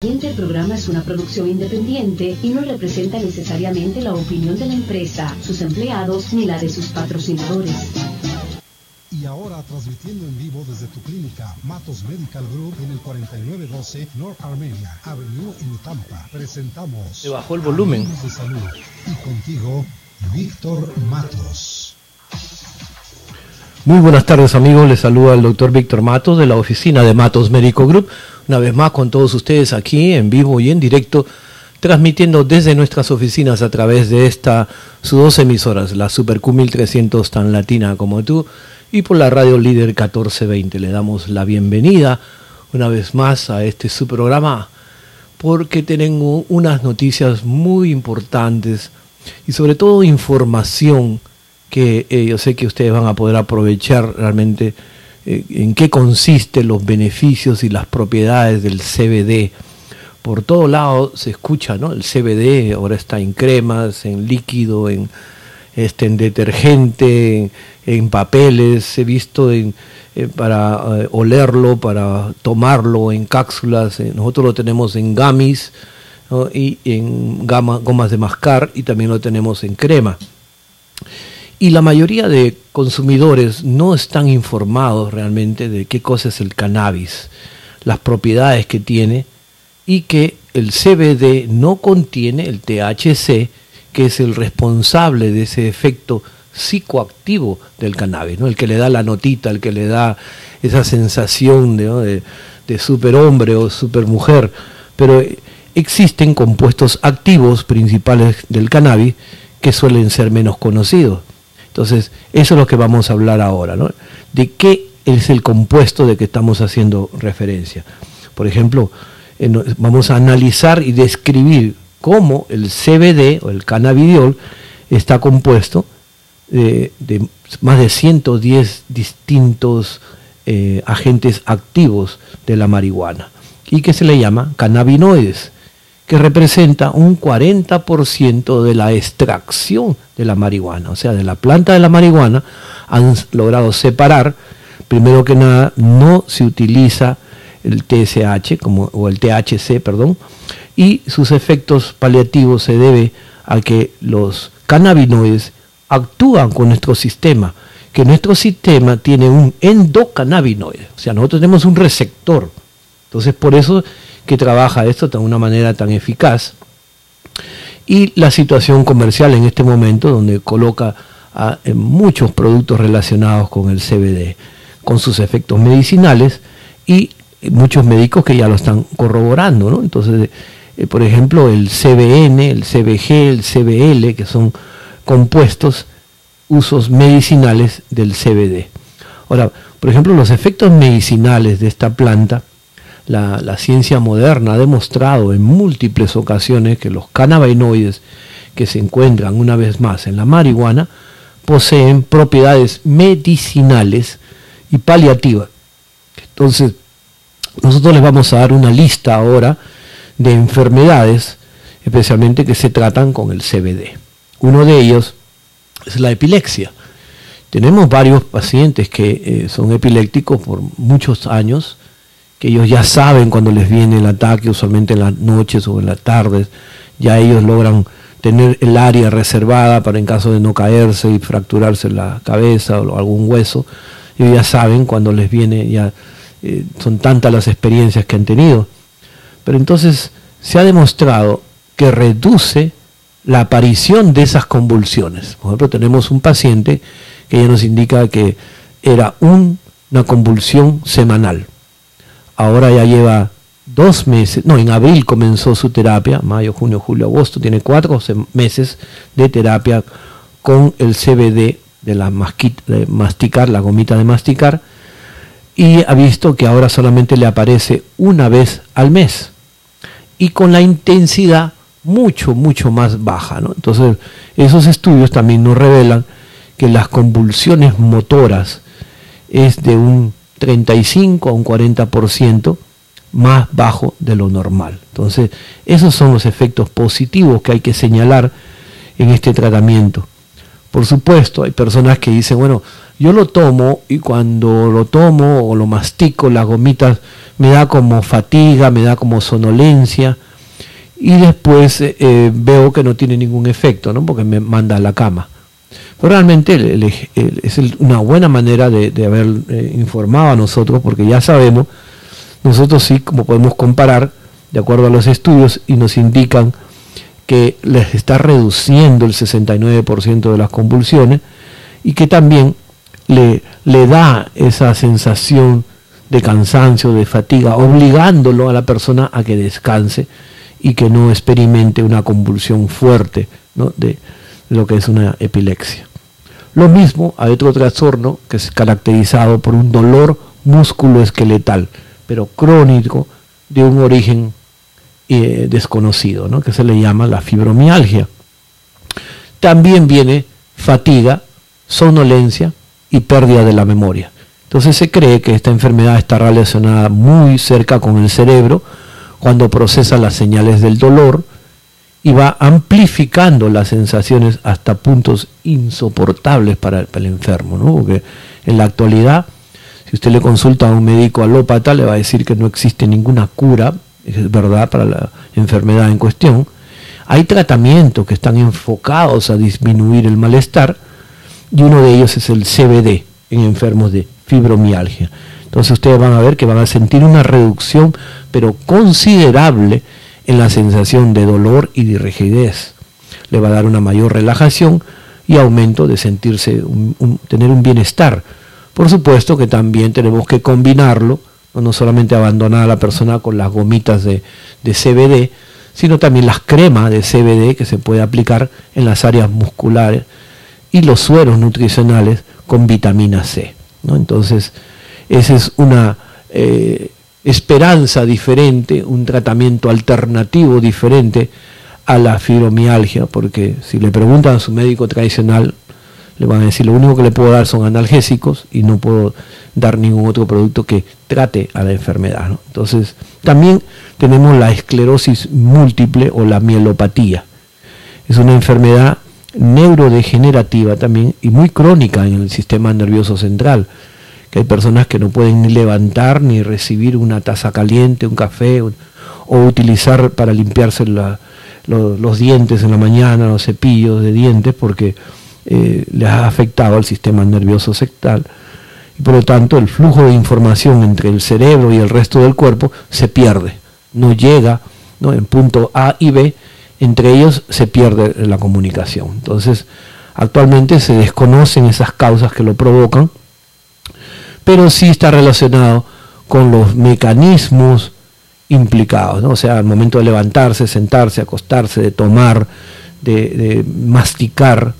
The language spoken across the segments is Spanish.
El siguiente programa es una producción independiente y no representa necesariamente la opinión de la empresa, sus empleados ni la de sus patrocinadores. Y ahora transmitiendo en vivo desde tu clínica Matos Medical Group en el 4912 North Armenia Avenue en Tampa. Presentamos Se bajó el volumen. Hablemos de salud. Y contigo, Víctor Matos. Muy buenas tardes amigos, les saluda el doctor Víctor Matos de la oficina de Matos Médico Group, una vez más con todos ustedes aquí en vivo y en directo, transmitiendo desde nuestras oficinas a través de esta, sus dos emisoras, la Super Q1300 tan latina como tú y por la radio líder 1420. Le damos la bienvenida una vez más a este su programa porque tengo unas noticias muy importantes y sobre todo información que eh, yo sé que ustedes van a poder aprovechar realmente en qué consiste los beneficios y las propiedades del CBD. Por todo lado se escucha, ¿no? El CBD ahora está en cremas, en líquido, en, este, en detergente, en, papeles, he visto eh, para eh, olerlo, para tomarlo en cápsulas, eh, nosotros lo tenemos en gamis y en gomas de mascar y también lo tenemos en crema. Y la mayoría de consumidores no están informados realmente de qué cosa es el cannabis, las propiedades que tiene y que el CBD no contiene el THC, que es el responsable de ese efecto psicoactivo del cannabis, ¿no? el que le da la notita, el que le da esa sensación de, ¿no? de, de superhombre o supermujer. Pero existen compuestos activos principales del cannabis que suelen ser menos conocidos. Entonces, eso es lo que vamos a hablar ahora, ¿no? De qué es el compuesto de que estamos haciendo referencia. Por ejemplo, vamos a analizar y describir cómo el CBD o el cannabidiol está compuesto de, más de 110 distintos eh, agentes activos de la marihuana y que se le llama cannabinoides que representa un 40% de la extracción de la marihuana, o sea, de la planta de la marihuana han logrado separar, primero que nada, no se utiliza el TSH o el THC, perdón, y sus efectos paliativos se debe a que los cannabinoides actúan con nuestro sistema, que nuestro sistema tiene un endocannabinoide, o sea, nosotros tenemos un receptor. Entonces, por eso que trabaja esto de una manera tan eficaz. Y la situación comercial en este momento, donde coloca muchos productos relacionados con el CBD, con sus efectos medicinales y muchos médicos que ya lo están corroborando. ¿no? Entonces, eh, por ejemplo, el CBN, el CBG, el CBL, que son compuestos, usos medicinales del CBD. Ahora, por ejemplo, los efectos medicinales de esta planta la, ciencia moderna ha demostrado en múltiples ocasiones que los cannabinoides que se encuentran una vez más en la marihuana poseen propiedades medicinales y paliativas. Entonces, nosotros les vamos a dar una lista ahora de enfermedades, especialmente que se tratan con el CBD. Uno de ellos es la epilepsia. Tenemos varios pacientes que eh, son epilépticos por muchos años, que ellos ya saben cuando les viene el ataque, usualmente en las noches o en las tardes, ya ellos logran tener el área reservada para en caso de no caerse y fracturarse la cabeza o algún hueso, ellos ya saben cuando les viene, ya eh, son tantas las experiencias que han tenido. Pero entonces se ha demostrado que reduce la aparición de esas convulsiones. Por ejemplo, tenemos un paciente que ya nos indica que era un, una convulsión semanal ahora ya lleva dos meses, no, en abril comenzó su terapia, mayo, junio, julio, agosto, tiene cuatro meses de terapia con el CBD de, la de masticar, la gomita de masticar, y ha visto que ahora solamente le aparece una vez al mes y con la intensidad mucho, mucho más baja. ¿no? Entonces, esos estudios también nos revelan que las convulsiones motoras es de un 35 a un 40% más bajo de lo normal. Entonces, esos son los efectos positivos que hay que señalar en este tratamiento. Por supuesto, hay personas que dicen, bueno, yo lo tomo y cuando lo tomo o lo mastico, las gomitas me da como fatiga, me da como sonolencia y después eh, veo que no tiene ningún efecto, ¿no? porque me manda a la cama. Pero realmente es una buena manera de, haber eh, informado a nosotros, porque ya sabemos, nosotros sí, como podemos comparar, de acuerdo a los estudios, y nos indican que les está reduciendo el 69% de las convulsiones y que también le, le da esa sensación de cansancio, de fatiga, obligándolo a la persona a que descanse y que no experimente una convulsión fuerte de lo que es una epilepsia. Lo mismo hay otro trastorno que es caracterizado por un dolor musculoesqueletal, pero crónico de un origen eh, desconocido, ¿no? que se le llama la fibromialgia. También viene fatiga, somnolencia y pérdida de la memoria. Entonces se cree que esta enfermedad está relacionada muy cerca con el cerebro cuando procesa las señales del dolor y va amplificando las sensaciones hasta puntos insoportables para el, enfermo. ¿no? Porque en la actualidad, si usted le consulta a un médico alópata, le va a decir que no existe ninguna cura, es verdad, para la enfermedad en cuestión. Hay tratamientos que están enfocados a disminuir el malestar y uno de ellos es el CBD en enfermos de fibromialgia. Entonces ustedes van a ver que van a sentir una reducción, pero considerable, en la sensación de dolor y de rigidez. Le va a dar una mayor relajación y aumento de sentirse, tener un bienestar. Por supuesto que también tenemos que combinarlo, no solamente abandonar a la persona con las gomitas de, de CBD, sino también las cremas de CBD que se puede aplicar en las áreas musculares y los sueros nutricionales con vitamina C. Entonces, esa es una eh, esperanza diferente, un tratamiento alternativo diferente a la fibromialgia, porque si le preguntan a su médico tradicional, le van a decir, lo único que le puedo dar son analgésicos y no puedo dar ningún otro producto que trate a la enfermedad. Entonces, también tenemos la esclerosis múltiple o la mielopatía. Es una enfermedad neurodegenerativa también y muy crónica en el sistema nervioso central, que hay personas que no pueden ni levantar ni recibir una taza caliente, un café o, utilizar para limpiarse los dientes en la mañana, los cepillos de dientes, porque eh, les ha afectado al sistema nervioso central y por lo tanto el flujo de información entre el cerebro y el resto del cuerpo se pierde, no llega ¿no? en punto A y B, entre ellos se pierde la comunicación. Entonces, actualmente se desconocen esas causas que lo provocan, pero sí está relacionado con los mecanismos implicados, ¿no? o sea, al momento de levantarse, sentarse, acostarse, de tomar, de, masticar,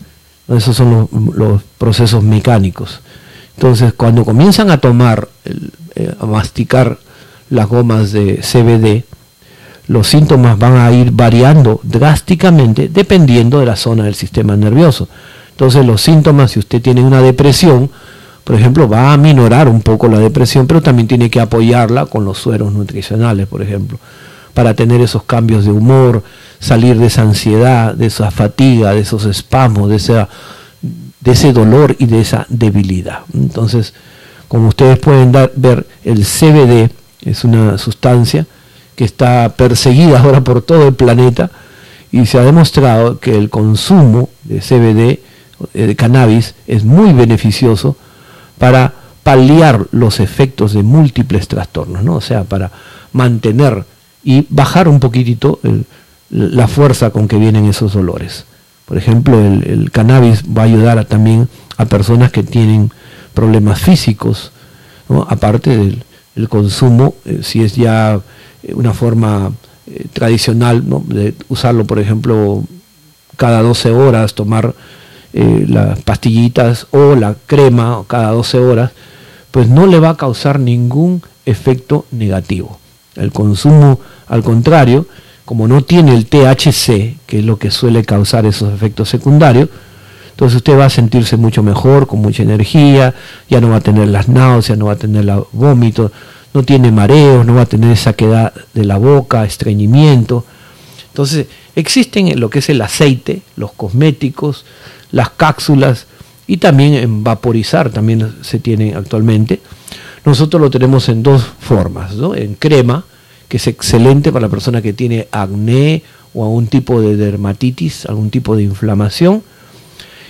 esos son los, procesos mecánicos. Entonces, cuando comienzan a tomar, eh, a masticar las gomas de CBD, los síntomas van a ir variando drásticamente dependiendo de la zona del sistema nervioso. Entonces los síntomas, si usted tiene una depresión, por ejemplo, va a minorar un poco la depresión, pero también tiene que apoyarla con los sueros nutricionales, por ejemplo, para tener esos cambios de humor, salir de esa ansiedad, de esa fatiga, de esos espasmos, de, esa, de ese dolor y de esa debilidad. Entonces, como ustedes pueden ver, el CBD es una sustancia que está perseguida ahora por todo el planeta y se ha demostrado que el consumo de CBD, eh, de cannabis, es muy beneficioso para paliar los efectos de múltiples trastornos, ¿no? o sea, para mantener y bajar un poquitito la fuerza con que vienen esos dolores. Por ejemplo, el, cannabis va a ayudar también a personas que tienen problemas físicos, aparte del consumo, eh, si es ya eh, una forma eh, tradicional de usarlo, por ejemplo, cada 12 horas, tomar eh, las pastillitas o la crema cada 12 horas, pues no le va a causar ningún efecto negativo. El consumo, al contrario, como no tiene el THC, que es lo que suele causar esos efectos secundarios, entonces usted va a sentirse mucho mejor, con mucha energía, ya no va a tener las náuseas, no va a tener la vómito, no tiene mareos, no va a tener saquedad de la boca, estreñimiento. Entonces, existen lo que es el aceite, los cosméticos, las cápsulas y también en vaporizar también se tiene actualmente, Nosotros lo tenemos en dos formas, ¿no? En crema, que es excelente para la persona que tiene acné o algún tipo de dermatitis, algún tipo de inflamación.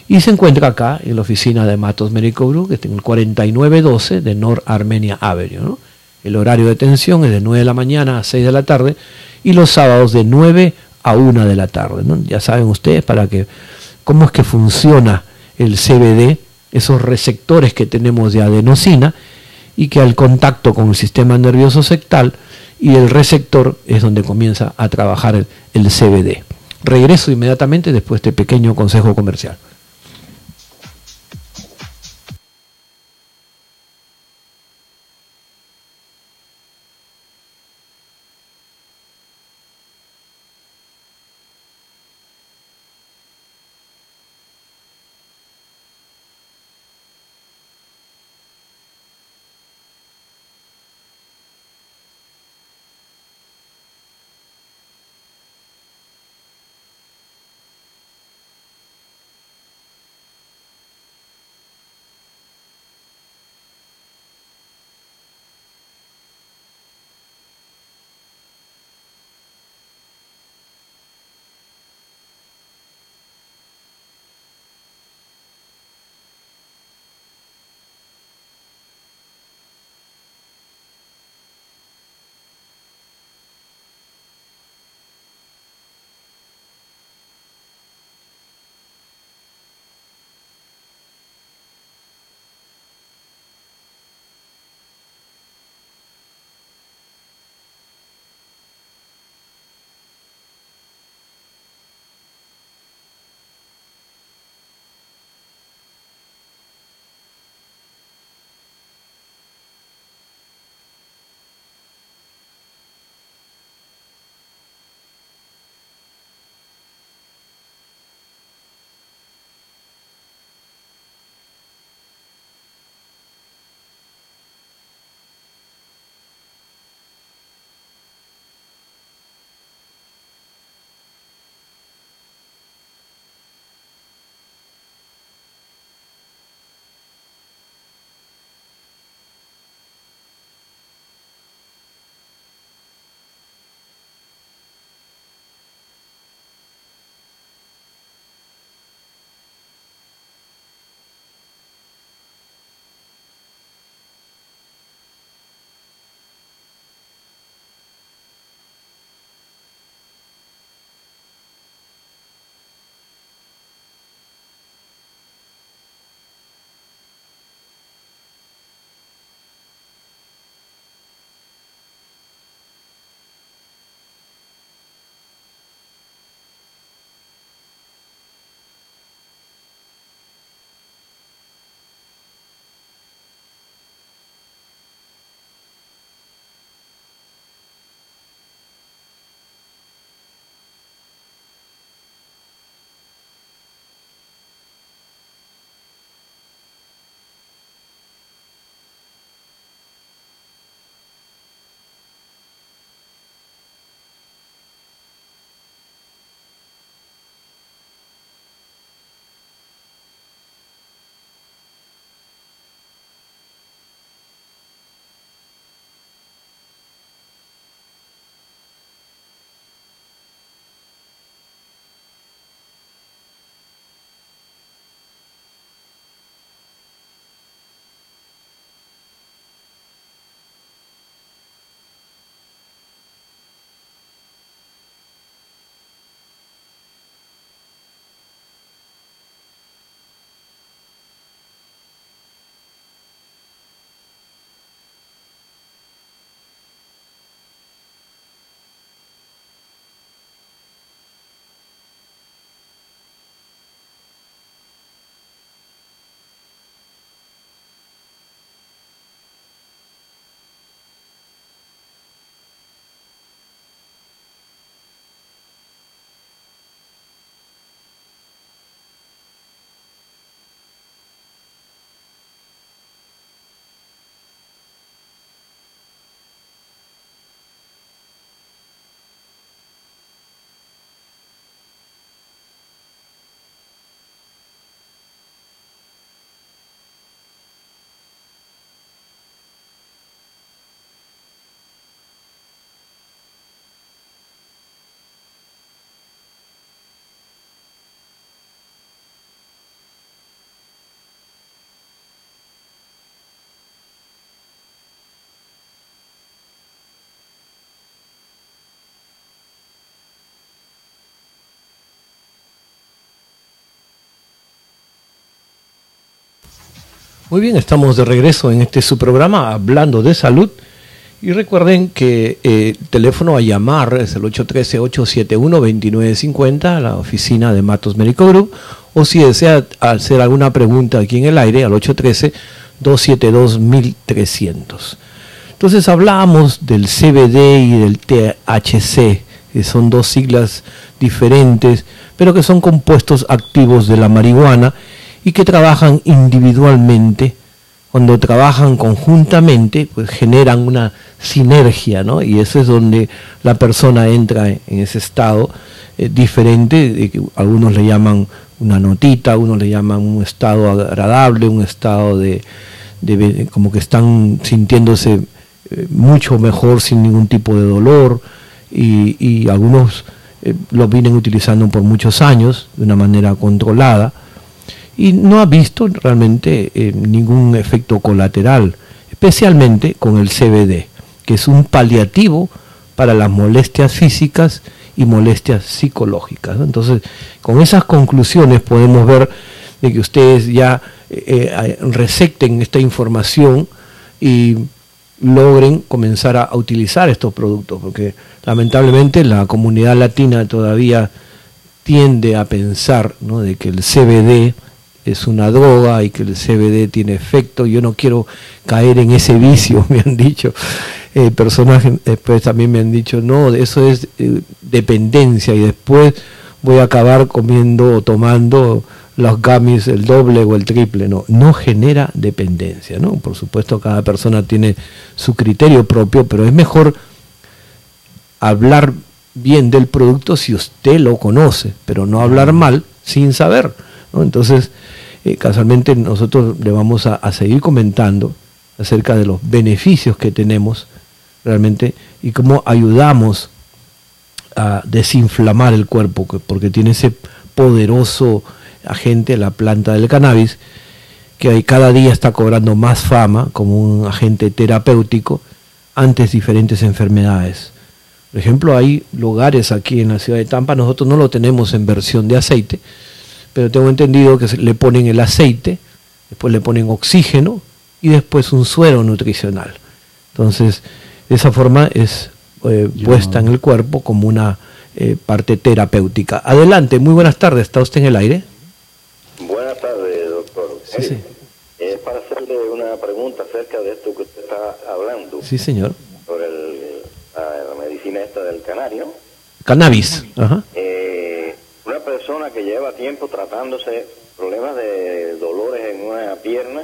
Y se encuentra acá en la oficina de Matos Medical Group, que está en el 4912 de North Armenia Avenue. El horario de atención es de 9 de la mañana a 6 de la tarde y los sábados de 9 a 1 de la tarde. Ya saben ustedes para que cómo es que funciona el CBD, esos receptores que tenemos de adenosina y que al contacto con el sistema nervioso sectal y el receptor es donde comienza a trabajar el, CBD. Regreso inmediatamente después de este pequeño consejo comercial. Muy bien, estamos de regreso en este su programa hablando de salud. Y recuerden que eh, el teléfono a llamar es el 813-871-2950 a la oficina de Matos Médico Group. O si desea hacer alguna pregunta aquí en el aire, al 813-272-1300. Entonces hablábamos del CBD y del THC, que son dos siglas diferentes, pero que son compuestos activos de la marihuana y que trabajan individualmente, cuando trabajan conjuntamente, pues generan una sinergia, ¿no? Y eso es donde la persona entra en ese estado eh, diferente, de que algunos le llaman una notita, algunos le llaman un estado agradable, un estado de, como que están sintiéndose eh, mucho mejor sin ningún tipo de dolor, y, algunos eh, lo vienen utilizando por muchos años de una manera controlada y no ha visto realmente eh, ningún efecto colateral, especialmente con el CBD, que es un paliativo para las molestias físicas y molestias psicológicas. Entonces, con esas conclusiones podemos ver de que ustedes ya eh, eh, esta información y logren comenzar a, utilizar estos productos, porque lamentablemente la comunidad latina todavía tiende a pensar de que el CBD es una droga y que el CBD tiene efecto. Yo no quiero caer en ese vicio, me han dicho. Eh, personajes después también me han dicho, no, eso es eh, dependencia y después voy a acabar comiendo o tomando los gummies el doble o el triple. No, no genera dependencia, ¿no? Por supuesto, cada persona tiene su criterio propio, pero es mejor hablar bien del producto si usted lo conoce, pero no hablar mal sin saber. Entonces, eh, casualmente nosotros le vamos a, seguir comentando acerca de los beneficios que tenemos realmente y cómo ayudamos a desinflamar el cuerpo, porque tiene ese poderoso agente, la planta del cannabis, que cada día está cobrando más fama como un agente terapéutico ante diferentes enfermedades. Por ejemplo, hay lugares aquí en la ciudad de Tampa, nosotros no lo tenemos en versión de aceite, pero tengo entendido que le ponen el aceite, después le ponen oxígeno y después un suero nutricional. Entonces, de esa forma es eh, puesta en el cuerpo como una eh, parte terapéutica. Adelante, muy buenas tardes, ¿está usted en el aire? Buenas tardes, doctor. Sí, sí. Es para hacerle una pregunta acerca de esto que usted está hablando. Sí, señor. Sobre la, medicina esta del canario. Cannabis. Ajá. Eh, persona que lleva tiempo tratándose problemas de dolores en una pierna,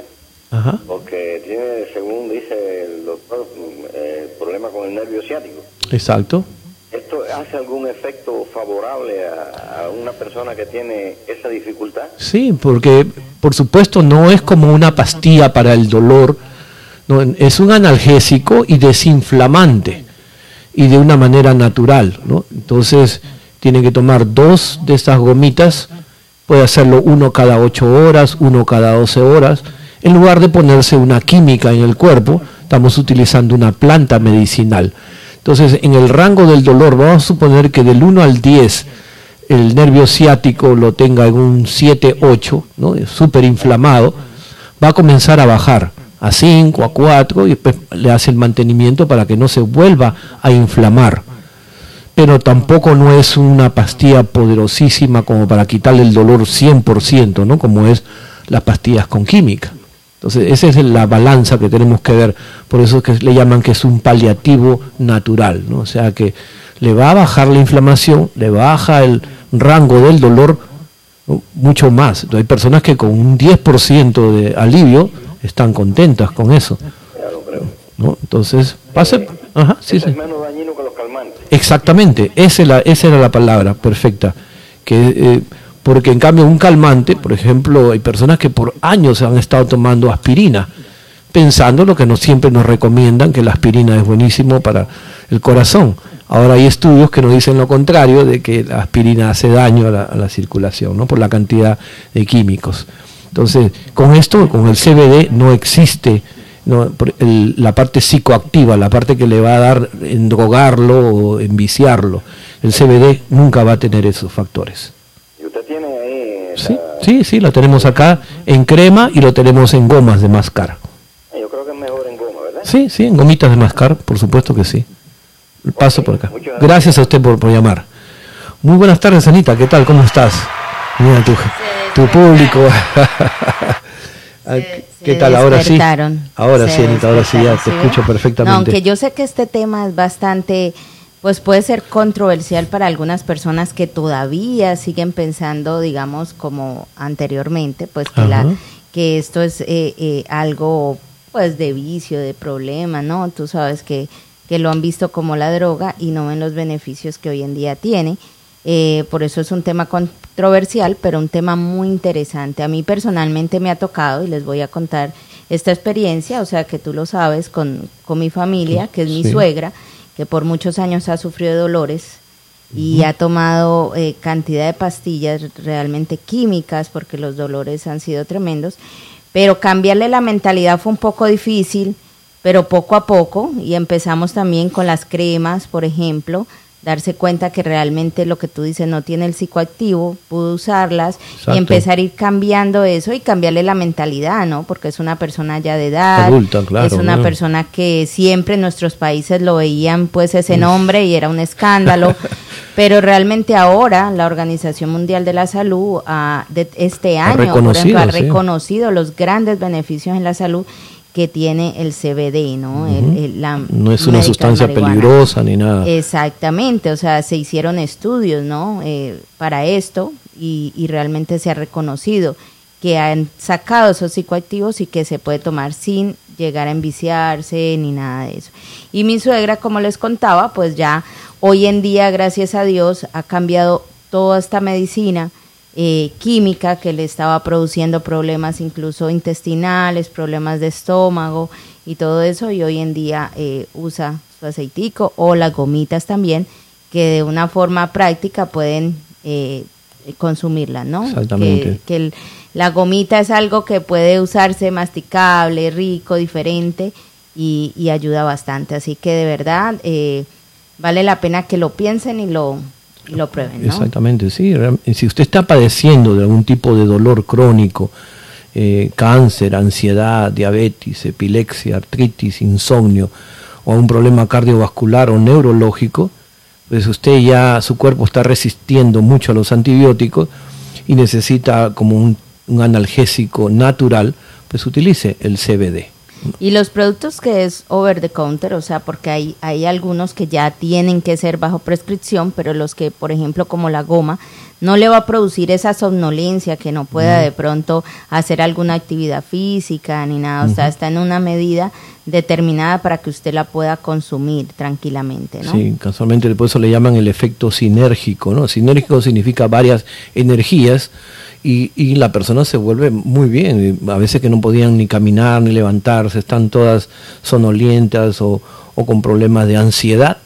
porque tiene, según dice el doctor, eh, problema con el nervio ciático. Exacto. ¿Esto hace algún efecto favorable a, una persona que tiene esa dificultad? Sí, porque por supuesto no es como una pastilla para el dolor, no, es un analgésico y desinflamante y de una manera natural, ¿no? Entonces, tiene que tomar dos de estas gomitas, puede hacerlo uno cada ocho horas, uno cada doce horas, en lugar de ponerse una química en el cuerpo, estamos utilizando una planta medicinal. Entonces, en el rango del dolor, vamos a suponer que del 1 al 10 el nervio ciático lo tenga en un 7, 8, ¿no? súper inflamado, va a comenzar a bajar a 5, a 4 y después le hace el mantenimiento para que no se vuelva a inflamar pero tampoco no es una pastilla poderosísima como para quitarle el dolor 100%, ¿no? Como es las pastillas con química. Entonces, esa es la balanza que tenemos que ver. Por eso es que le llaman que es un paliativo natural, ¿no? O sea que le va a bajar la inflamación, le baja el rango del dolor mucho más. hay personas que con un 10% de alivio están contentas con eso. Entonces, pase... Ajá, sí. Exactamente, esa, era la palabra perfecta. Eh, porque en cambio un calmante, por ejemplo, hay personas que por años han estado tomando aspirina, pensando lo que no siempre nos recomiendan, que la aspirina es buenísimo para el corazón. Ahora hay estudios que nos dicen lo contrario, de que la aspirina hace daño a la, a la circulación, ¿no? por la cantidad de químicos. Entonces, con esto, con el CBD, no existe no, la parte psicoactiva, la parte que le va a dar en drogarlo o en viciarlo. El CBD nunca va a tener esos factores. ¿Y usted tiene ahí Sí, sí, lo tenemos acá en crema y lo tenemos en gomas de mascar. Yo creo que es mejor en goma, ¿verdad? Sí, sí, en gomitas de mascar, por supuesto que sí. Paso por acá. Gracias a usted por, por llamar. Muy buenas tardes, Anita. ¿Qué tal? ¿Cómo estás? Mira tu, tu público. ¿Qué tal? Ahora sí. Ahora sí, Anita, ahora sí, ya te escucho perfectamente. aunque yo sé que este tema es bastante, pues puede ser controversial para algunas personas que todavía siguen pensando, digamos, como anteriormente, pues que, la, que esto es eh, eh, algo, pues, de vicio, de problema, ¿no? Tú sabes que, que lo han visto como la droga y no ven los beneficios que hoy en día tiene. Eh, por eso es un tema controversial, pero un tema muy interesante. A mí personalmente me ha tocado y les voy a contar esta experiencia, o sea que tú lo sabes, con, con mi familia, que es mi suegra, que por muchos años ha sufrido dolores y ha tomado eh, cantidad de pastillas realmente químicas porque los dolores han sido tremendos, pero cambiarle la mentalidad fue un poco difícil, pero poco a poco, y empezamos también con las cremas, por ejemplo, darse cuenta que realmente lo que tú dices no tiene el psicoactivo, pudo usarlas y empezar a ir cambiando eso y cambiarle la mentalidad, ¿no? Porque es una persona ya de edad, Adulta, claro, es una persona que siempre en nuestros países lo veían pues ese nombre y era un escándalo, pero realmente ahora la Organización Mundial de la Salud ah, de este año, por ejemplo, ha reconocido los grandes beneficios en la salud que tiene el CBD, ¿no? no es una sustancia peligrosa ni nada. Exactamente, o sea, se hicieron estudios, ¿no? Eh, para esto y, y, realmente se ha reconocido que han sacado esos psicoactivos y que se puede tomar sin llegar a enviciarse ni nada de eso. Y mi suegra, como les contaba, pues ya hoy en día, gracias a Dios, ha cambiado toda esta medicina eh, química que le estaba produciendo problemas incluso intestinales, problemas de estómago y todo eso, y hoy en día eh, usa su aceitico o las gomitas también, que de una forma práctica pueden eh, consumirla, ¿no? Exactamente. Que, la gomita es algo que puede usarse masticable, rico, diferente y, y ayuda bastante. Así que de verdad vale la pena que lo piensen y lo, lo prueben. Exactamente, sí. Si usted está padeciendo de algún tipo de dolor crónico, eh, cáncer, ansiedad, diabetes, epilepsia, artritis, insomnio o un problema cardiovascular o neurológico, pues usted ya, su cuerpo está resistiendo mucho a los antibióticos y necesita como un, un analgésico natural, pues utilice el CBD. Y los productos que es over the counter, o sea, porque hay, hay algunos que ya tienen que ser bajo prescripción, pero los que, por ejemplo, como la goma, no le va a producir esa somnolencia que no pueda de pronto hacer alguna actividad física ni nada, o sea, está en una medida determinada para que usted la pueda consumir tranquilamente, ¿no? Sí, casualmente por eso le llaman el efecto sinérgico, ¿no? Sinérgico significa varias energías y, la persona se vuelve muy bien. A veces que no podían ni caminar ni levantarse, están todas sonolientas o, con problemas de ansiedad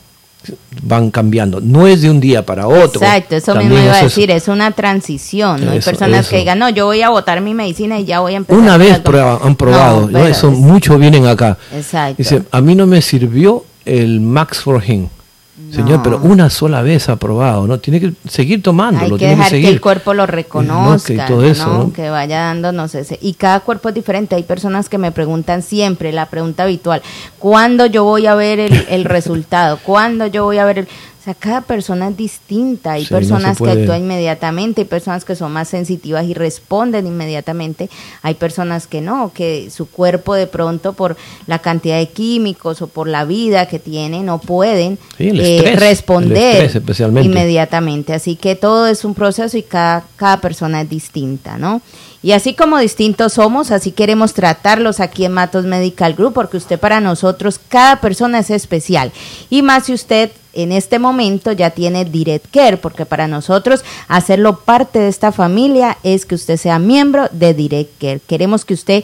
van cambiando. No es de un día para otro. Exacto, eso mismo iba a decir, es una transición. ¿no? Hay personas que digan, no, yo voy a botar mi medicina y ya voy a empezar. Una vez han probado, ¿no? eso, muchos vienen acá. Exacto. Dice, a mí no me sirvió el Max for Him. Señor, pero una sola vez aprobado, ¿no? Tiene que seguir tomándolo. Hay que dejar que, el cuerpo lo reconozca, y todo eso, que vaya dándonos ese. Y cada cuerpo es diferente. Hay personas que me preguntan siempre, la pregunta habitual, ¿cuándo yo voy a ver el, el resultado? ¿Cuándo yo voy a ver el...? O sea, cada persona es distinta. Hay personas que actúan inmediatamente, hay personas que son más sensitivas y responden inmediatamente. Hay personas que no, que su cuerpo de pronto por la cantidad de químicos o por la vida que tiene no pueden eh, responder inmediatamente. Así que todo es un proceso y cada, cada persona es distinta, ¿no? Y así como distintos somos, así queremos tratarlos aquí en Matos Medical Group, porque usted para nosotros, cada persona es especial. Y más si usted en este momento ya tiene Direct Care, porque para nosotros hacerlo parte de esta familia es que usted sea miembro de Direct Care. Queremos que usted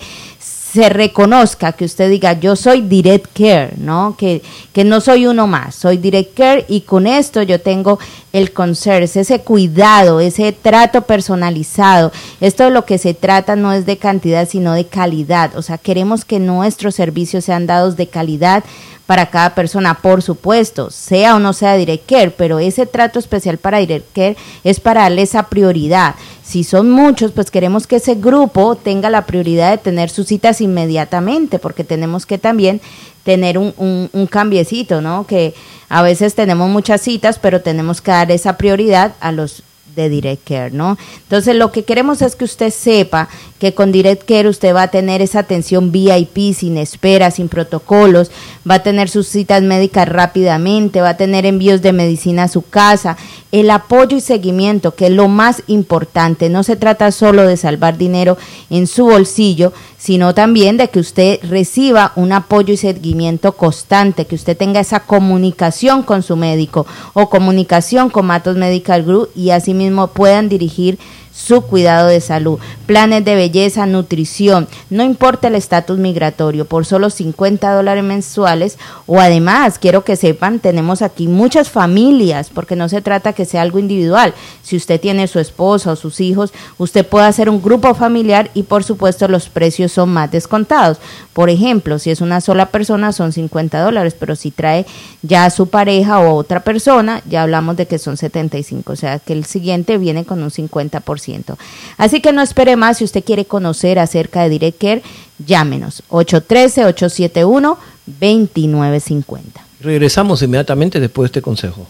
se reconozca, que usted diga, yo soy Direct Care, ¿no? Que, que no soy uno más, soy Direct Care y con esto yo tengo el concierge, ese cuidado, ese trato personalizado. Esto de lo que se trata no es de cantidad, sino de calidad. O sea, queremos que nuestros servicios sean dados de calidad para cada persona, por supuesto, sea o no sea Direct Care, pero ese trato especial para Direct Care es para darle esa prioridad. Si son muchos, pues queremos que ese grupo tenga la prioridad de tener sus citas inmediatamente, porque tenemos que también tener un, un, un cambiecito, ¿no? Que a veces tenemos muchas citas, pero tenemos que dar esa prioridad a los de Direct Care, ¿no? Entonces, lo que queremos es que usted sepa que con Direct Care usted va a tener esa atención VIP sin espera, sin protocolos, va a tener sus citas médicas rápidamente, va a tener envíos de medicina a su casa, el apoyo y seguimiento, que es lo más importante. No se trata solo de salvar dinero en su bolsillo, sino también de que usted reciba un apoyo y seguimiento constante, que usted tenga esa comunicación con su médico o comunicación con Matos Medical Group y asimismo puedan dirigir su cuidado de salud, planes de belleza, nutrición, no importa el estatus migratorio, por solo 50 dólares mensuales o además, quiero que sepan, tenemos aquí muchas familias, porque no se trata que sea algo individual. Si usted tiene su esposa o sus hijos, usted puede hacer un grupo familiar y por supuesto los precios son más descontados. Por ejemplo, si es una sola persona son 50 dólares, pero si trae ya a su pareja o otra persona, ya hablamos de que son 75, o sea que el siguiente viene con un 50%. Así que no espere más, si usted quiere conocer acerca de Direct Care, llámenos 813-871-2950. Regresamos inmediatamente después de este consejo.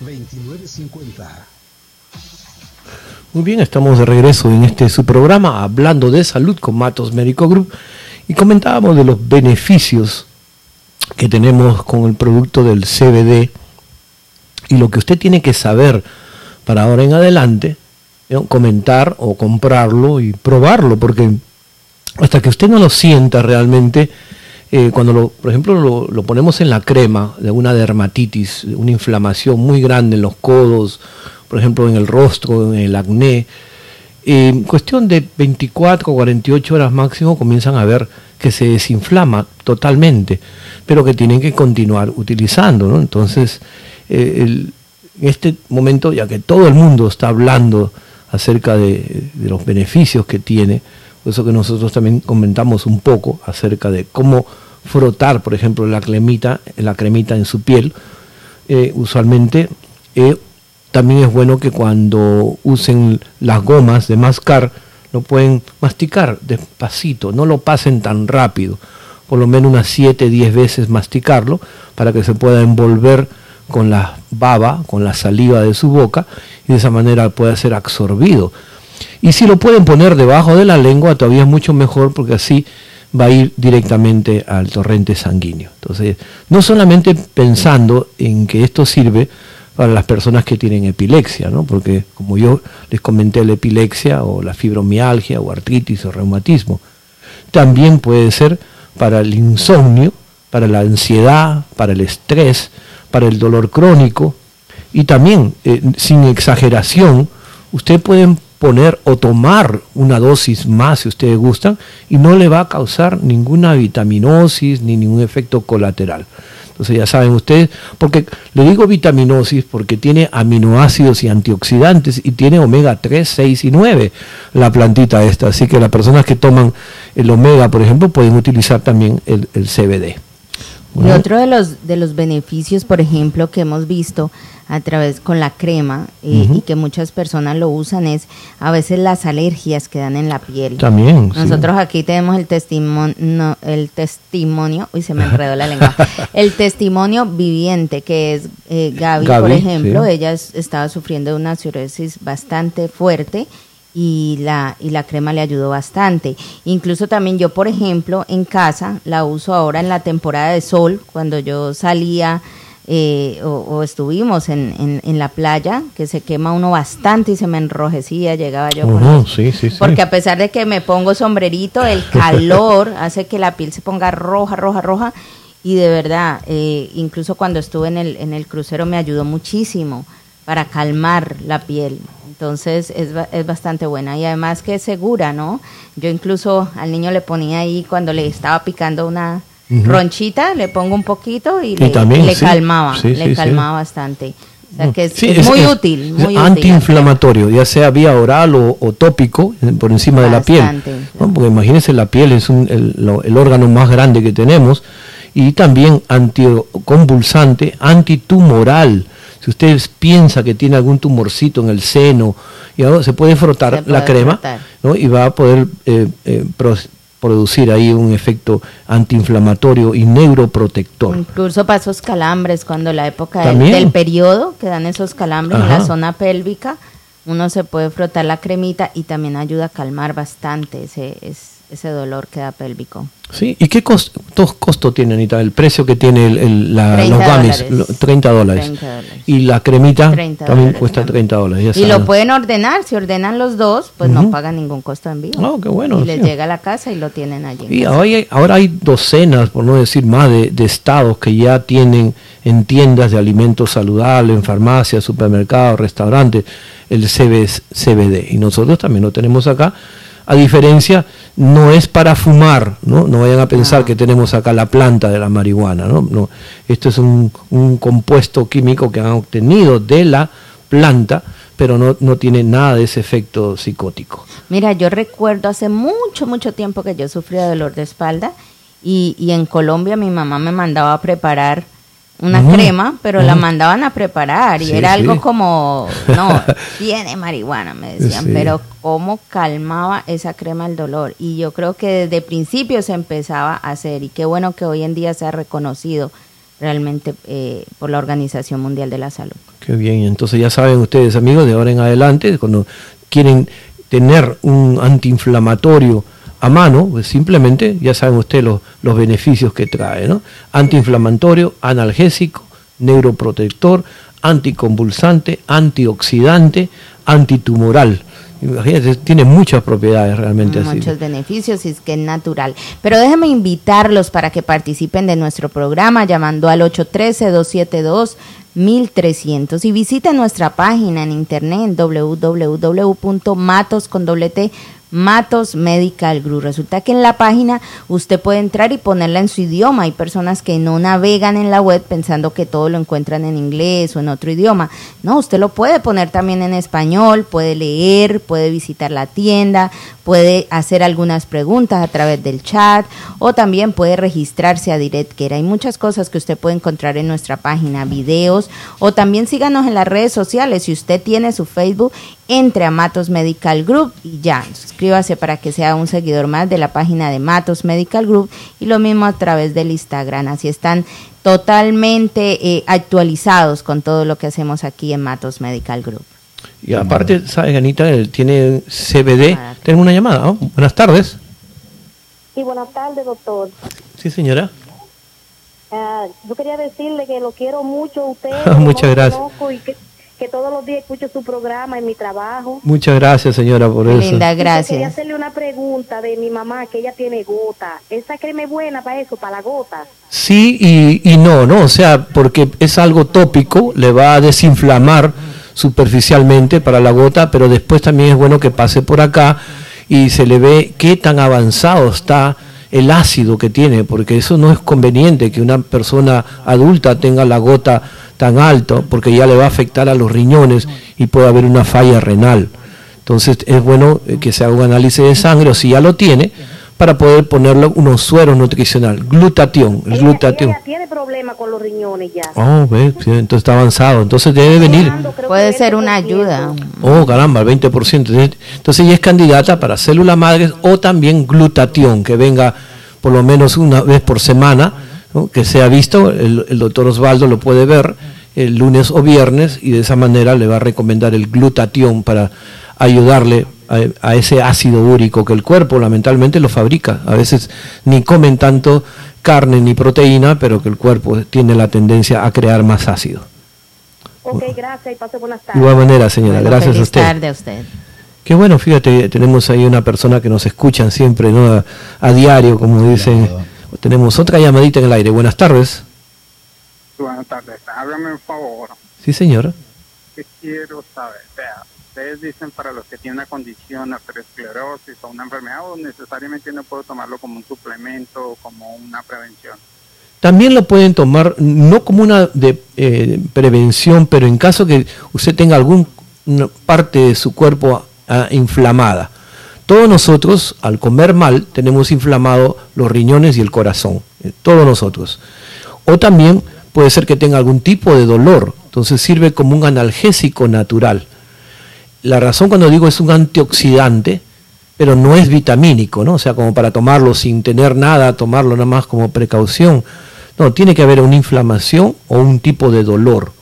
2950. Muy bien, estamos de regreso en este su programa hablando de salud con Matos Médico Group. Y comentábamos de los beneficios que tenemos con el producto del CBD y lo que usted tiene que saber para ahora en adelante, comentar o comprarlo y probarlo, porque hasta que usted no lo sienta realmente, eh, cuando lo, por ejemplo lo, ponemos en la crema de una dermatitis, una inflamación muy grande en los codos, por ejemplo en el rostro, en el acné, en cuestión de 24 o 48 horas máximo comienzan a ver que se desinflama totalmente, pero que tienen que continuar utilizando. ¿no? Entonces, eh, en este momento, ya que todo el mundo está hablando acerca de, de los beneficios que tiene, por eso que nosotros también comentamos un poco acerca de cómo frotar, por ejemplo, la cremita, la cremita en su piel. Eh, usualmente eh, también es bueno que cuando usen las gomas de mascar, lo pueden masticar despacito, no lo pasen tan rápido, por lo menos unas 7, 10 veces masticarlo para que se pueda envolver con la baba, con la saliva de su boca y de esa manera pueda ser absorbido. Y si lo pueden poner debajo de la lengua, todavía es mucho mejor porque así va a ir directamente al torrente sanguíneo. Entonces, no solamente pensando en que esto sirve para las personas que tienen epilepsia, ¿no? porque como yo les comenté, la epilepsia o la fibromialgia o artritis o reumatismo, también puede ser para el insomnio, para la ansiedad, para el estrés, para el dolor crónico y también, eh, sin exageración, usted puede poner o tomar una dosis más si ustedes gustan y no le va a causar ninguna vitaminosis ni ningún efecto colateral. Entonces ya saben ustedes, porque le digo vitaminosis porque tiene aminoácidos y antioxidantes y tiene omega 3, 6 y 9 la plantita esta. Así que las personas que toman el omega, por ejemplo, pueden utilizar también el, CBD. Y otro de los, de los beneficios, por ejemplo, que hemos visto a través con la crema eh, y que muchas personas lo usan es a veces las alergias que dan en la piel. También. Nosotros aquí tenemos el testimonio, el testimonio, uy se me enredó la lengua, el testimonio viviente que es eh, Gaby, por ejemplo, ella estaba sufriendo de una psoriasis bastante fuerte y la, y la crema le ayudó bastante. Incluso también yo, por ejemplo, en casa la uso ahora en la temporada de sol, cuando yo salía eh, o, estuvimos en, en, la playa, que se quema uno bastante y se me enrojecía, llegaba yo con sí, sí, Porque a pesar de que me pongo sombrerito, el calor hace que la piel se ponga roja, roja, roja. Y de verdad, eh, incluso cuando estuve en el, en el crucero me ayudó muchísimo para calmar la piel. Entonces es, es bastante buena y además que es segura, ¿no? Yo incluso al niño le ponía ahí cuando le estaba picando una, ronchita, le pongo un poquito y, le, calmaba, le calmaba bastante. O sea que es, muy útil, muy antiinflamatorio, ya sea vía oral o, tópico eh, por encima de la piel. Porque imagínense, la piel es el, órgano más grande que tenemos y también anticonvulsante, antitumoral. Si usted piensa que tiene algún tumorcito en el seno, se puede frotar la crema y va a poder eh, eh, producir ahí un efecto antiinflamatorio y neuroprotector. Incluso para esos calambres, cuando la época del, periodo, que dan esos calambres en la zona pélvica, uno se puede frotar la cremita y también ayuda a calmar bastante ese, ese dolor que da pélvico. Sí, ¿y qué costo, costo tiene, Anita? El precio que tiene el, la, los gummies, 30 dólares. Y la cremita también cuesta 30 dólares. y lo pueden ordenar, si ordenan los dos, pues no pagan ningún costo de envío. Oh, qué bueno. Y les llega a la casa y lo tienen allí. Y ahora hay, ahora hay docenas, por no decir más, de, de estados que ya tienen en tiendas de alimentos saludables, en farmacias, supermercados, restaurantes, el CBD. Y nosotros también lo tenemos acá a diferencia, no es para fumar, ¿no? No vayan a pensar ah. que tenemos acá la planta de la marihuana, ¿no? no esto es un, compuesto químico que han obtenido de la planta, pero no, no tiene nada de ese efecto psicótico. Mira, yo recuerdo hace mucho, mucho tiempo que yo sufría dolor de espalda y, y en Colombia mi mamá me mandaba a preparar una crema, pero la mandaban a preparar y era algo como, no, tiene marihuana, me decían, pero cómo calmaba esa crema el dolor. Y yo creo que desde principio se empezaba a hacer y qué bueno que hoy en día se ha reconocido realmente eh, por la Organización Mundial de la Salud. Qué bien, entonces ya saben ustedes amigos, de ahora en adelante, cuando quieren tener un antiinflamatorio a mano, pues simplemente ya saben ustedes los, los beneficios que trae, ¿no? Antiinflamatorio, analgésico, neuroprotector, anticonvulsante, antioxidante, antitumoral. Imagínate, tiene muchas propiedades realmente Muchos Muchos beneficios y es que es natural. Pero déjenme invitarlos para que participen de nuestro programa llamando al 813-272-1300 y visiten nuestra página en internet www.matos Matos Medical Group. Resulta que en la página usted puede entrar y ponerla en su idioma. Hay personas que no navegan en la web pensando que todo lo encuentran en inglés o en otro idioma. No, usted lo puede poner también en español, puede leer, puede visitar la tienda, puede hacer algunas preguntas a través del chat o también puede registrarse a DirectCare. Hay muchas cosas que usted puede encontrar en nuestra página, videos o también síganos en las redes sociales. Si usted tiene su Facebook, entre a Matos Medical Group y ya, suscríbase para que sea un seguidor más de la página de Matos Medical Group y lo mismo a través del Instagram. Así están totalmente eh, actualizados con todo lo que hacemos aquí en Matos Medical Group. Y aparte, ¿sabes, Anita? tiene CBD. Tenemos una llamada. Buenas tardes. Sí, buenas tardes, doctor. Sí, señora. Ah, yo quería decirle que lo quiero mucho a usted. Muchas gracias. que, todos los días escucho su programa en mi trabajo. Muchas gracias, señora, por eso. Linda, gracias. quería hacerle una pregunta de mi mamá, que ella tiene gota. ¿Esa crema es buena para eso, para la gota? Sí y, y no, ¿no? O sea, porque es algo tópico, le va a desinflamar superficialmente para la gota, pero después también es bueno que pase por acá y se le ve qué tan avanzado está el ácido que tiene, porque eso no es conveniente que una persona adulta tenga la gota tan alto, porque ya le va a afectar a los riñones y puede haber una falla renal. Entonces es bueno que se haga un análisis de sangre, o si ya lo tiene, para poder ponerle unos sueros nutricional, glutatión, el glutatión. tiene problema con los riñones ya. Oh, ve, entonces está avanzado, entonces debe venir. Puede ser una ayuda. Oh, caramba, el 20%. Entonces ella es candidata para células madres o también glutatión, que venga por lo menos una vez por semana, que sea visto, el, el doctor Osvaldo lo puede ver el lunes o viernes y de esa manera le va a recomendar el glutatión para ayudarle a, ese ácido úrico que el cuerpo lamentablemente lo fabrica. A veces ni comen tanto carne ni proteína, pero que el cuerpo tiene la tendencia a crear más ácido. Ok, gracias y pase buenas tardes. De igual manera, señora, gracias a usted. tarde a usted. Qué bueno, fíjate, tenemos ahí una persona que nos escucha siempre, ¿no? A, diario, como dicen. Tenemos otra llamadita en el aire. Buenas tardes. Buenas tardes. Hágame un favor. Sí, señora. ¿Qué quiero saber? Vea, ustedes dicen para los que tienen una condición, aterosclerosis o una enfermedad, o necesariamente no puedo tomarlo como un suplemento o como una prevención. También lo pueden tomar no como una de, eh, prevención, pero en caso que usted tenga alguna parte de su cuerpo ah, inflamada. Todos nosotros, al comer mal, tenemos inflamado los riñones y el corazón. Eh, todos nosotros. O también puede ser que tenga algún tipo de dolor. Entonces sirve como un analgésico natural la razón cuando digo es un antioxidante, pero no es vitamínico, ¿no? O sea, como para tomarlo sin tener nada, tomarlo nada más como precaución. No, tiene que haber una inflamación o un tipo de dolor.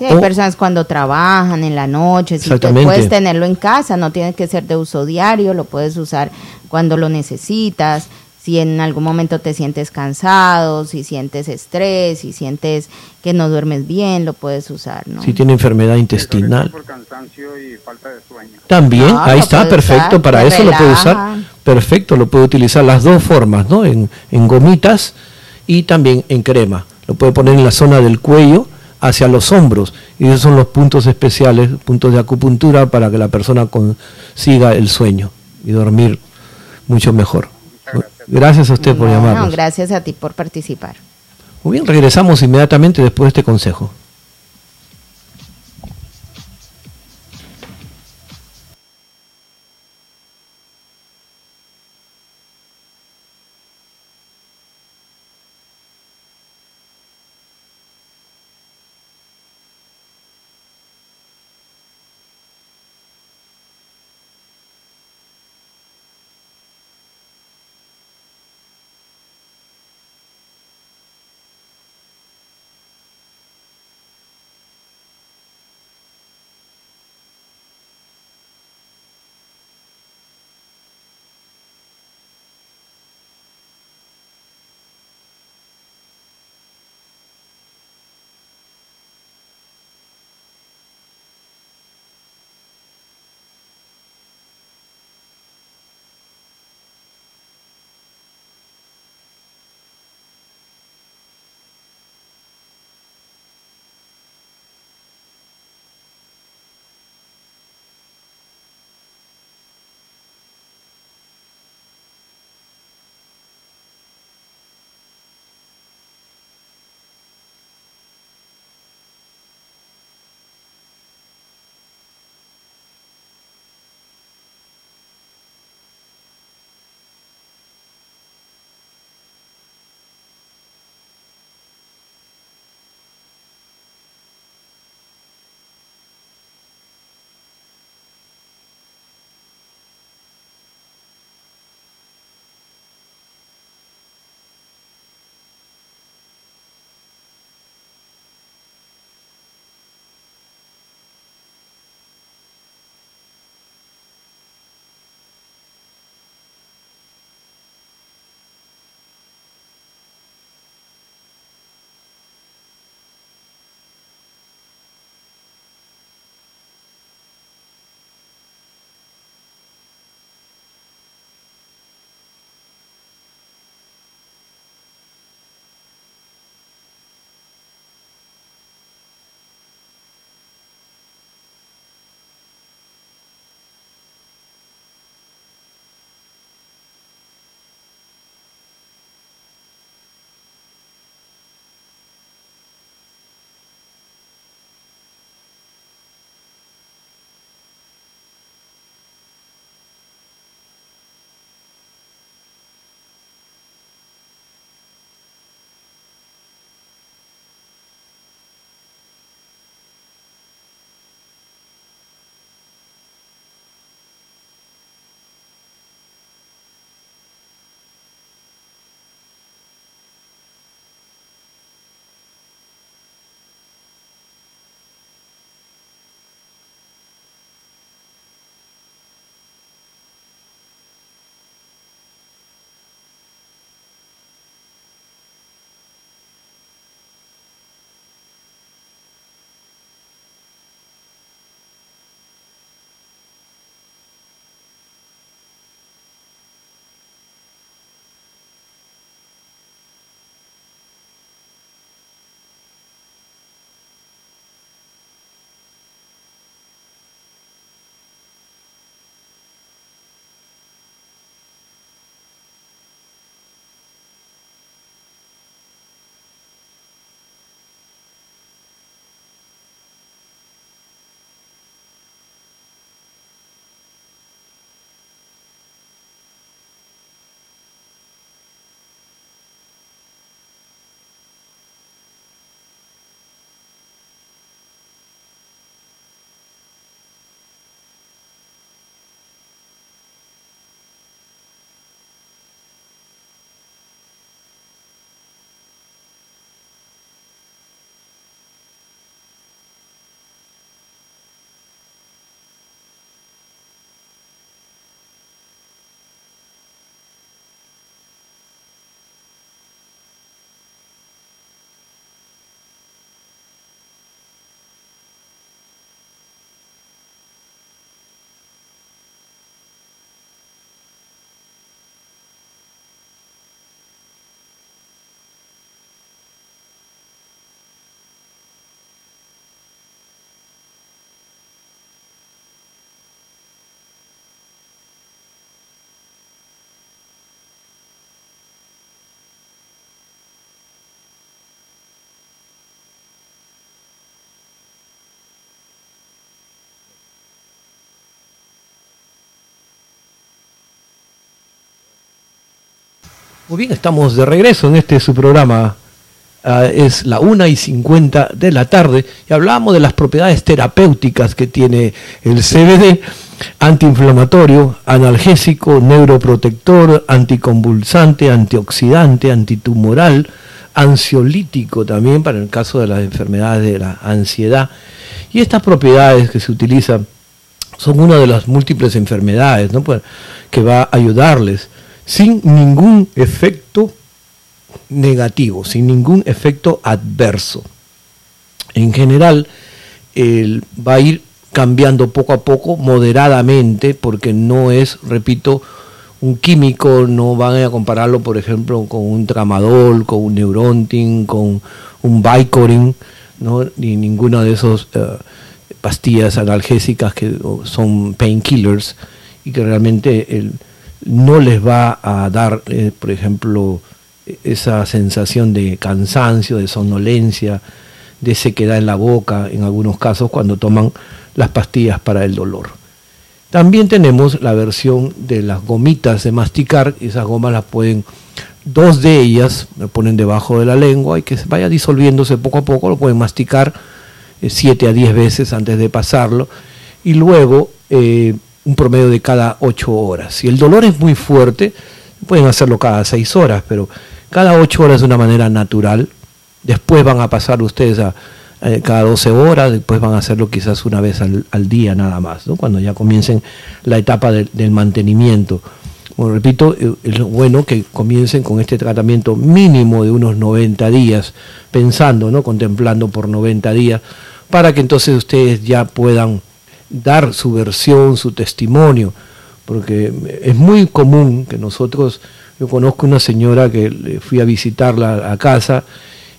Sí, hay personas cuando trabajan en la noche, si puedes tenerlo en casa, no tiene que ser de uso diario, lo puedes usar cuando lo necesitas si en algún momento te sientes cansado, si sientes estrés, si sientes que no duermes bien, lo puedes usar, ¿no? Si tiene enfermedad intestinal. Por cansancio y falta de sueño. También, ahí está, perfecto, para eso lo puede usar. Perfecto, lo puede utilizar las dos formas, ¿no? En, en gomitas y también en crema. Lo puede poner en la zona del cuello hacia los hombros y esos son los puntos especiales, puntos de acupuntura para que la persona consiga el sueño y dormir mucho mejor. Gracias a usted por llamarnos. gracias a ti por participar. Muy bien, regresamos inmediatamente después de este consejo. Muy bien, estamos de regreso en este su programa. Ah, es la 1 y 50 de la tarde y hablamos de las propiedades terapéuticas que tiene el CBD, antiinflamatorio, analgésico, neuroprotector, anticonvulsante, antioxidante, antitumoral, ansiolítico también para el caso de las enfermedades de la ansiedad. Y estas propiedades que se utilizan son una de las múltiples enfermedades ¿no? Pues, que va a ayudarles sin ningún efecto negativo, sin ningún efecto adverso. En general, va a ir cambiando poco a poco, moderadamente, porque no es, repito, un químico, no van a compararlo, por ejemplo, con un tramadol, con un neurontin, con un bicorin, ¿no? ni ninguna de esas eh, pastillas analgésicas que son painkillers y que realmente el, no les va a dar, eh, por ejemplo, esa sensación de cansancio, de somnolencia, de sequedad en la boca, en algunos casos cuando toman las pastillas para el dolor. También tenemos la versión de las gomitas de masticar, esas gomas las pueden, dos de ellas lo ponen debajo de la lengua y que vaya disolviéndose poco a poco, lo pueden masticar 7 eh, a 10 veces antes de pasarlo y luego eh, un promedio de cada 8 horas. Si el dolor es muy fuerte, pueden hacerlo cada 6 horas, pero cada 8 horas de una manera natural. Después van a pasar ustedes a eh, cada 12 horas, después van a hacerlo quizás una vez al, día nada más, ¿no? cuando ya comiencen la etapa del mantenimiento. Bueno, repito, eh, es bueno que comiencen con este tratamiento mínimo de unos 90 días, pensando, ¿no? contemplando por 90 días, para que entonces ustedes ya puedan dar su versión, su testimonio, porque es muy común que nosotros, yo conozco una señora que fui a visitarla a casa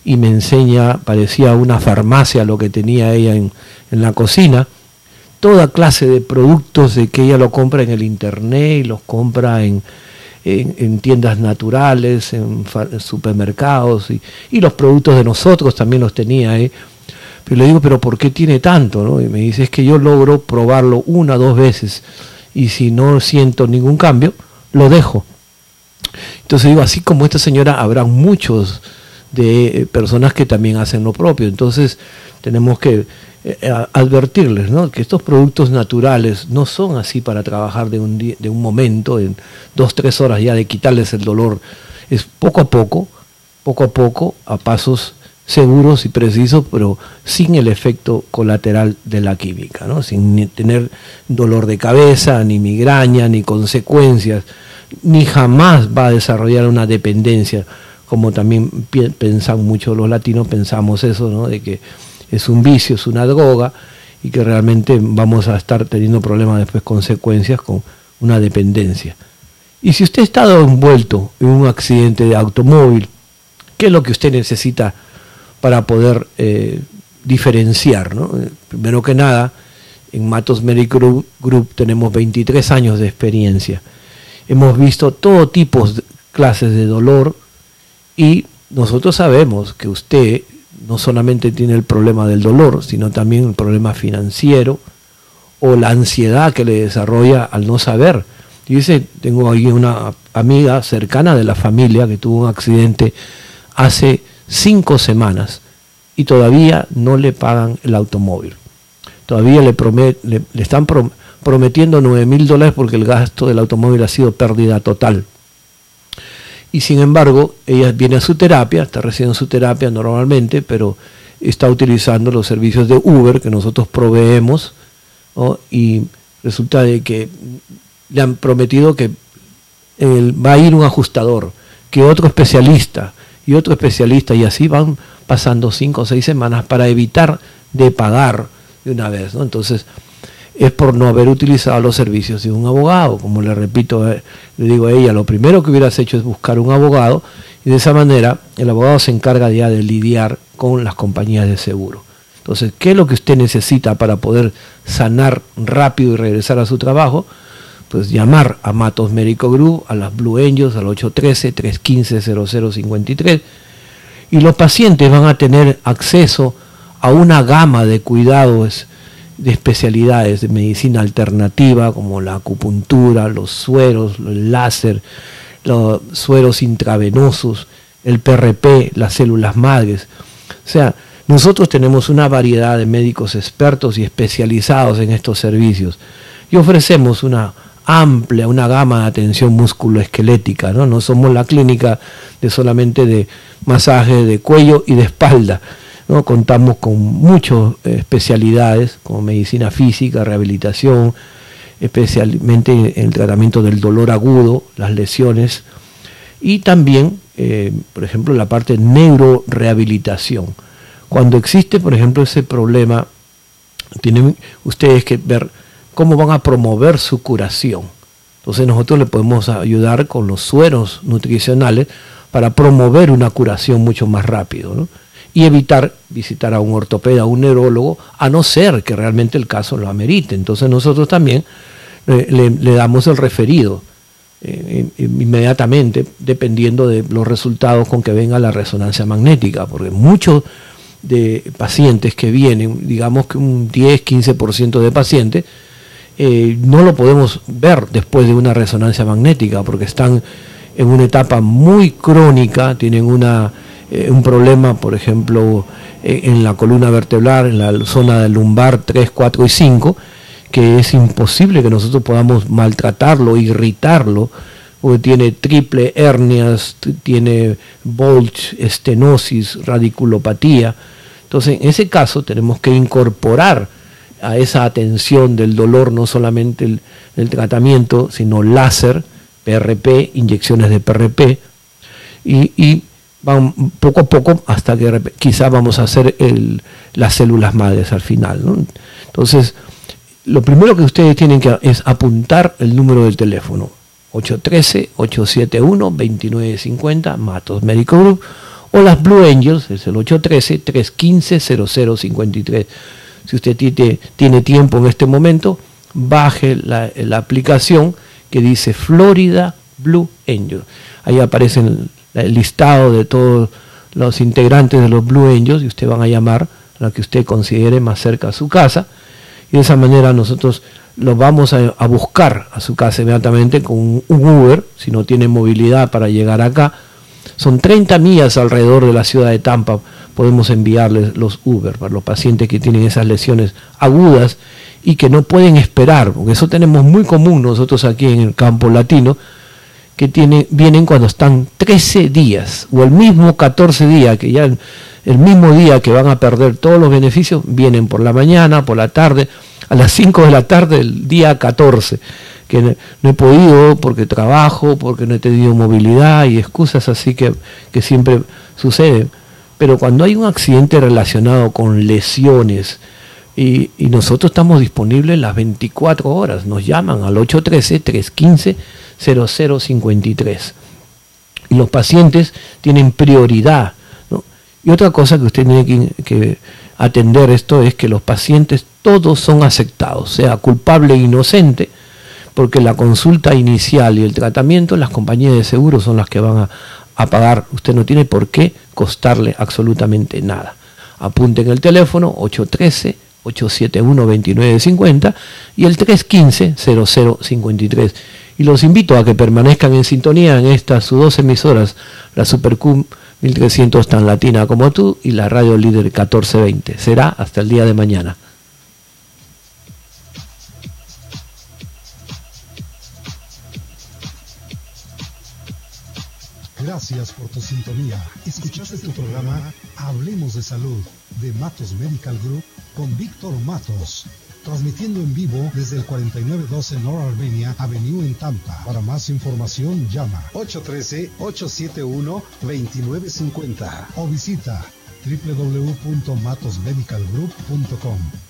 y me enseña, parecía una farmacia lo que tenía ella en, la cocina, toda clase de productos de que ella lo compra en el internet y los compra en, en, tiendas naturales, en, supermercados y, y, los productos de nosotros también los tenía. ¿eh? Pero le digo, pero ¿por qué tiene tanto? Y me dice, es que yo logro probarlo una o dos veces y si no siento ningún cambio, lo dejo. Entonces digo, así como esta señora, habrá muchos de personas que también hacen lo propio. Entonces tenemos que eh, advertirles ¿no? que estos productos naturales no son así para trabajar de un, de un momento, en dos, tres horas ya de quitarles el dolor. Es poco a poco, poco a poco, a pasos seguros y precisos, pero sin el efecto colateral de la química, ¿no? sin tener dolor de cabeza, ni migraña, ni consecuencias, ni jamás va a desarrollar una dependencia, como también pensan muchos los latinos, pensamos eso, ¿no? de que es un vicio, es una droga, y que realmente vamos a estar teniendo problemas después, consecuencias con una dependencia. Y si usted ha estado envuelto en un accidente de automóvil, ¿qué es lo que usted necesita? Para poder eh, diferenciar. ¿no? Primero que nada, en Matos Medical Group, tenemos 23 años de experiencia. Hemos visto todo tipo de clases de dolor y nosotros sabemos que usted no solamente tiene el problema del dolor, sino también el problema financiero o la ansiedad que le desarrolla al no saber. Dice, tengo ahí una amiga cercana de la familia que tuvo un accidente hace cinco semanas y todavía no le pagan el automóvil. Todavía le, le, están prometiendo 9 mil dólares porque el gasto del automóvil ha sido pérdida total. Y sin embargo, ella viene a su terapia, está recibiendo su terapia normalmente, pero está utilizando los servicios de Uber que nosotros proveemos y resulta de que le han prometido que va a ir un ajustador, que otro especialista, y otro especialista y así van pasando cinco o seis semanas para evitar de pagar de una vez. ¿no? Entonces es por no haber utilizado los servicios de un abogado. Como le repito, eh, le digo a ella, lo primero que hubieras hecho es buscar un abogado y de esa manera el abogado se encarga ya de lidiar con las compañías de seguro. Entonces, ¿qué es lo que usted necesita para poder sanar rápido y regresar a su trabajo? Pues llamar a Matos Médico Group, a las Blue Angels, al 813-315-0053, y los pacientes van a tener acceso a una gama de cuidados de especialidades de medicina alternativa, como la acupuntura, los sueros, el láser, los sueros intravenosos, el PRP, las células madres. O sea, nosotros tenemos una variedad de médicos expertos y especializados en estos servicios y ofrecemos una amplia, una gama de atención musculoesquelética, ¿no? No somos la clínica de solamente de masaje de cuello y de espalda, ¿no? Contamos con muchas especialidades como medicina física, rehabilitación, especialmente en el tratamiento del dolor agudo, las lesiones, y también, eh, por ejemplo, la parte neurorehabilitación. Cuando existe, por ejemplo, ese problema, tienen ustedes que ver cómo van a promover su curación. Entonces nosotros le podemos ayudar con los sueros nutricionales para promover una curación mucho más rápido y evitar visitar a un ortopeda, a un neurólogo, a no ser que realmente el caso lo amerite. Entonces nosotros también eh, le, damos el referido eh, inmediatamente, dependiendo de los resultados con que venga la resonancia magnética, porque muchos de pacientes que vienen, digamos que un 10-15% de pacientes, eh, no lo podemos ver después de una resonancia magnética porque están en una etapa muy crónica, tienen una, eh, un problema, por ejemplo, eh, en la columna vertebral, en la zona del lumbar 3, 4 y 5, que es imposible que nosotros podamos maltratarlo, irritarlo, porque tiene triple hernias, tiene bulge, estenosis, radiculopatía. Entonces, en ese caso tenemos que incorporar a esa atención del dolor, no solamente el, tratamiento, sino láser, PRP, inyecciones de PRP, y, van poco a poco hasta que quizá vamos a hacer el, las células madres al final. Entonces, lo primero que ustedes tienen que es apuntar el número del teléfono, 813-871-2950, Matos Medical Group, o las Blue Angels, es el 813-315-0053. Si usted tiene, tiempo en este momento, baje la, aplicación que dice Florida Blue Angels. Ahí aparece el, listado de todos los integrantes de los Blue Angels y usted van a llamar a la que usted considere más cerca a su casa. Y de esa manera nosotros lo vamos a, buscar a su casa inmediatamente con un, un Uber, si no tiene movilidad para llegar acá. Son 30 millas alrededor de la ciudad de Tampa. Podemos enviarles los Uber para los pacientes que tienen esas lesiones agudas y que no pueden esperar, porque eso tenemos muy común nosotros aquí en el campo latino, que tiene, vienen cuando están 13 días o el mismo 14 días, que ya el, mismo día que van a perder todos los beneficios, vienen por la mañana, por la tarde, a las 5 de la tarde el día 14, que no, he podido porque trabajo, porque no he tenido movilidad y excusas así que, que siempre suceden pero cuando hay un accidente relacionado con lesiones y, nosotros estamos disponibles las 24 horas, nos llaman al 813-315-0053. Y los pacientes tienen prioridad. Y otra cosa que usted tiene que, atender esto es que los pacientes todos son aceptados, sea culpable e inocente, porque la consulta inicial y el tratamiento, las compañías de seguros son las que van a, a pagar. Usted no tiene por qué costarle absolutamente nada. Apunten el teléfono 813-871-2950 y el 315-0053. Y los invito a que permanezcan en sintonía en estas sus dos emisoras, la Supercum 1300 tan latina como tú y la Radio Líder 1420. Será hasta el día de mañana. Gracias por tu sintonía. Escuchaste tu programa Hablemos de Salud de Matos Medical Group con Víctor Matos. Transmitiendo en vivo desde el 4912 North Armenia Avenue en Tampa. Para más información llama 813-871-2950 o visita www.matosmedicalgroup.com.